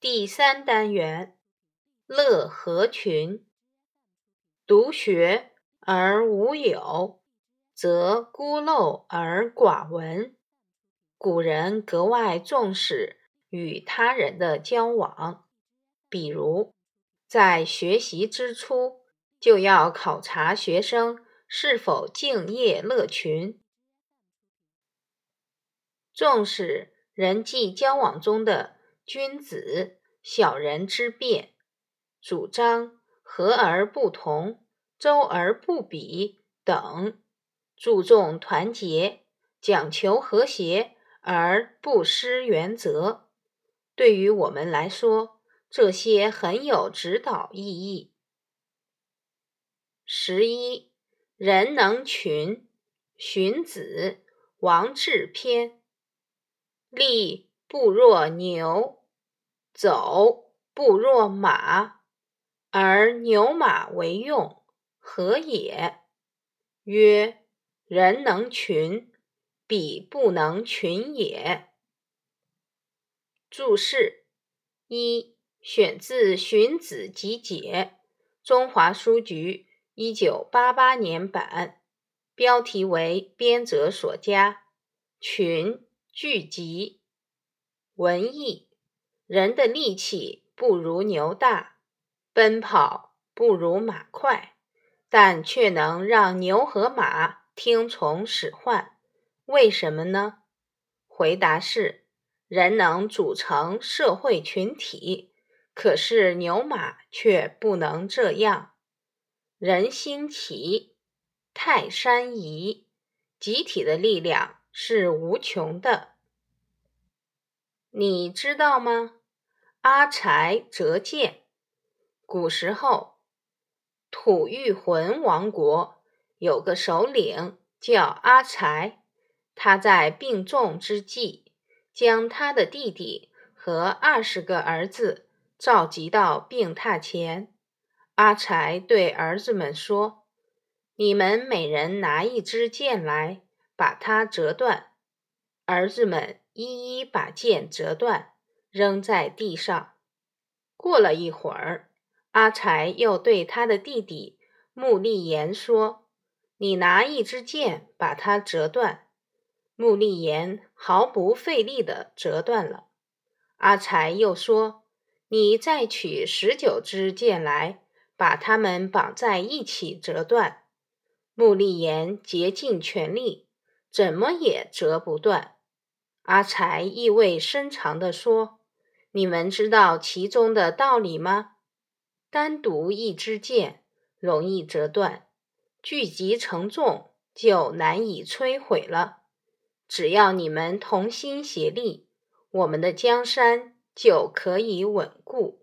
第三单元，乐合群。独学而无友，则孤陋而寡闻。古人格外重视与他人的交往，比如在学习之初，就要考察学生是否敬业乐群，重视人际交往中的。君子小人之辩，主张和而不同，周而不比等，注重团结，讲求和谐而不失原则。对于我们来说，这些很有指导意义。十一，人能群，荀子《王志篇》，力不若牛。走不若马，而牛马为用，何也？曰：人能群，彼不能群也。注释一：选自《荀子集解》，中华书局一九八八年版，标题为编者所加。群，聚集。文艺。人的力气不如牛大，奔跑不如马快，但却能让牛和马听从使唤。为什么呢？回答是：人能组成社会群体，可是牛马却不能这样。人心齐，泰山移，集体的力量是无穷的。你知道吗？阿柴折剑。古时候，吐谷浑王国有个首领叫阿柴，他在病重之际，将他的弟弟和二十个儿子召集到病榻前。阿柴对儿子们说：“你们每人拿一支剑来，把它折断。”儿子们一一把剑折断。扔在地上。过了一会儿，阿柴又对他的弟弟穆立言说：“你拿一支箭，把它折断。”穆立言毫不费力地折断了。阿柴又说：“你再取十九支箭来，把它们绑在一起折断。”穆立言竭尽全力，怎么也折不断。阿柴意味深长地说。你们知道其中的道理吗？单独一支箭容易折断，聚集成众就难以摧毁了。只要你们同心协力，我们的江山就可以稳固。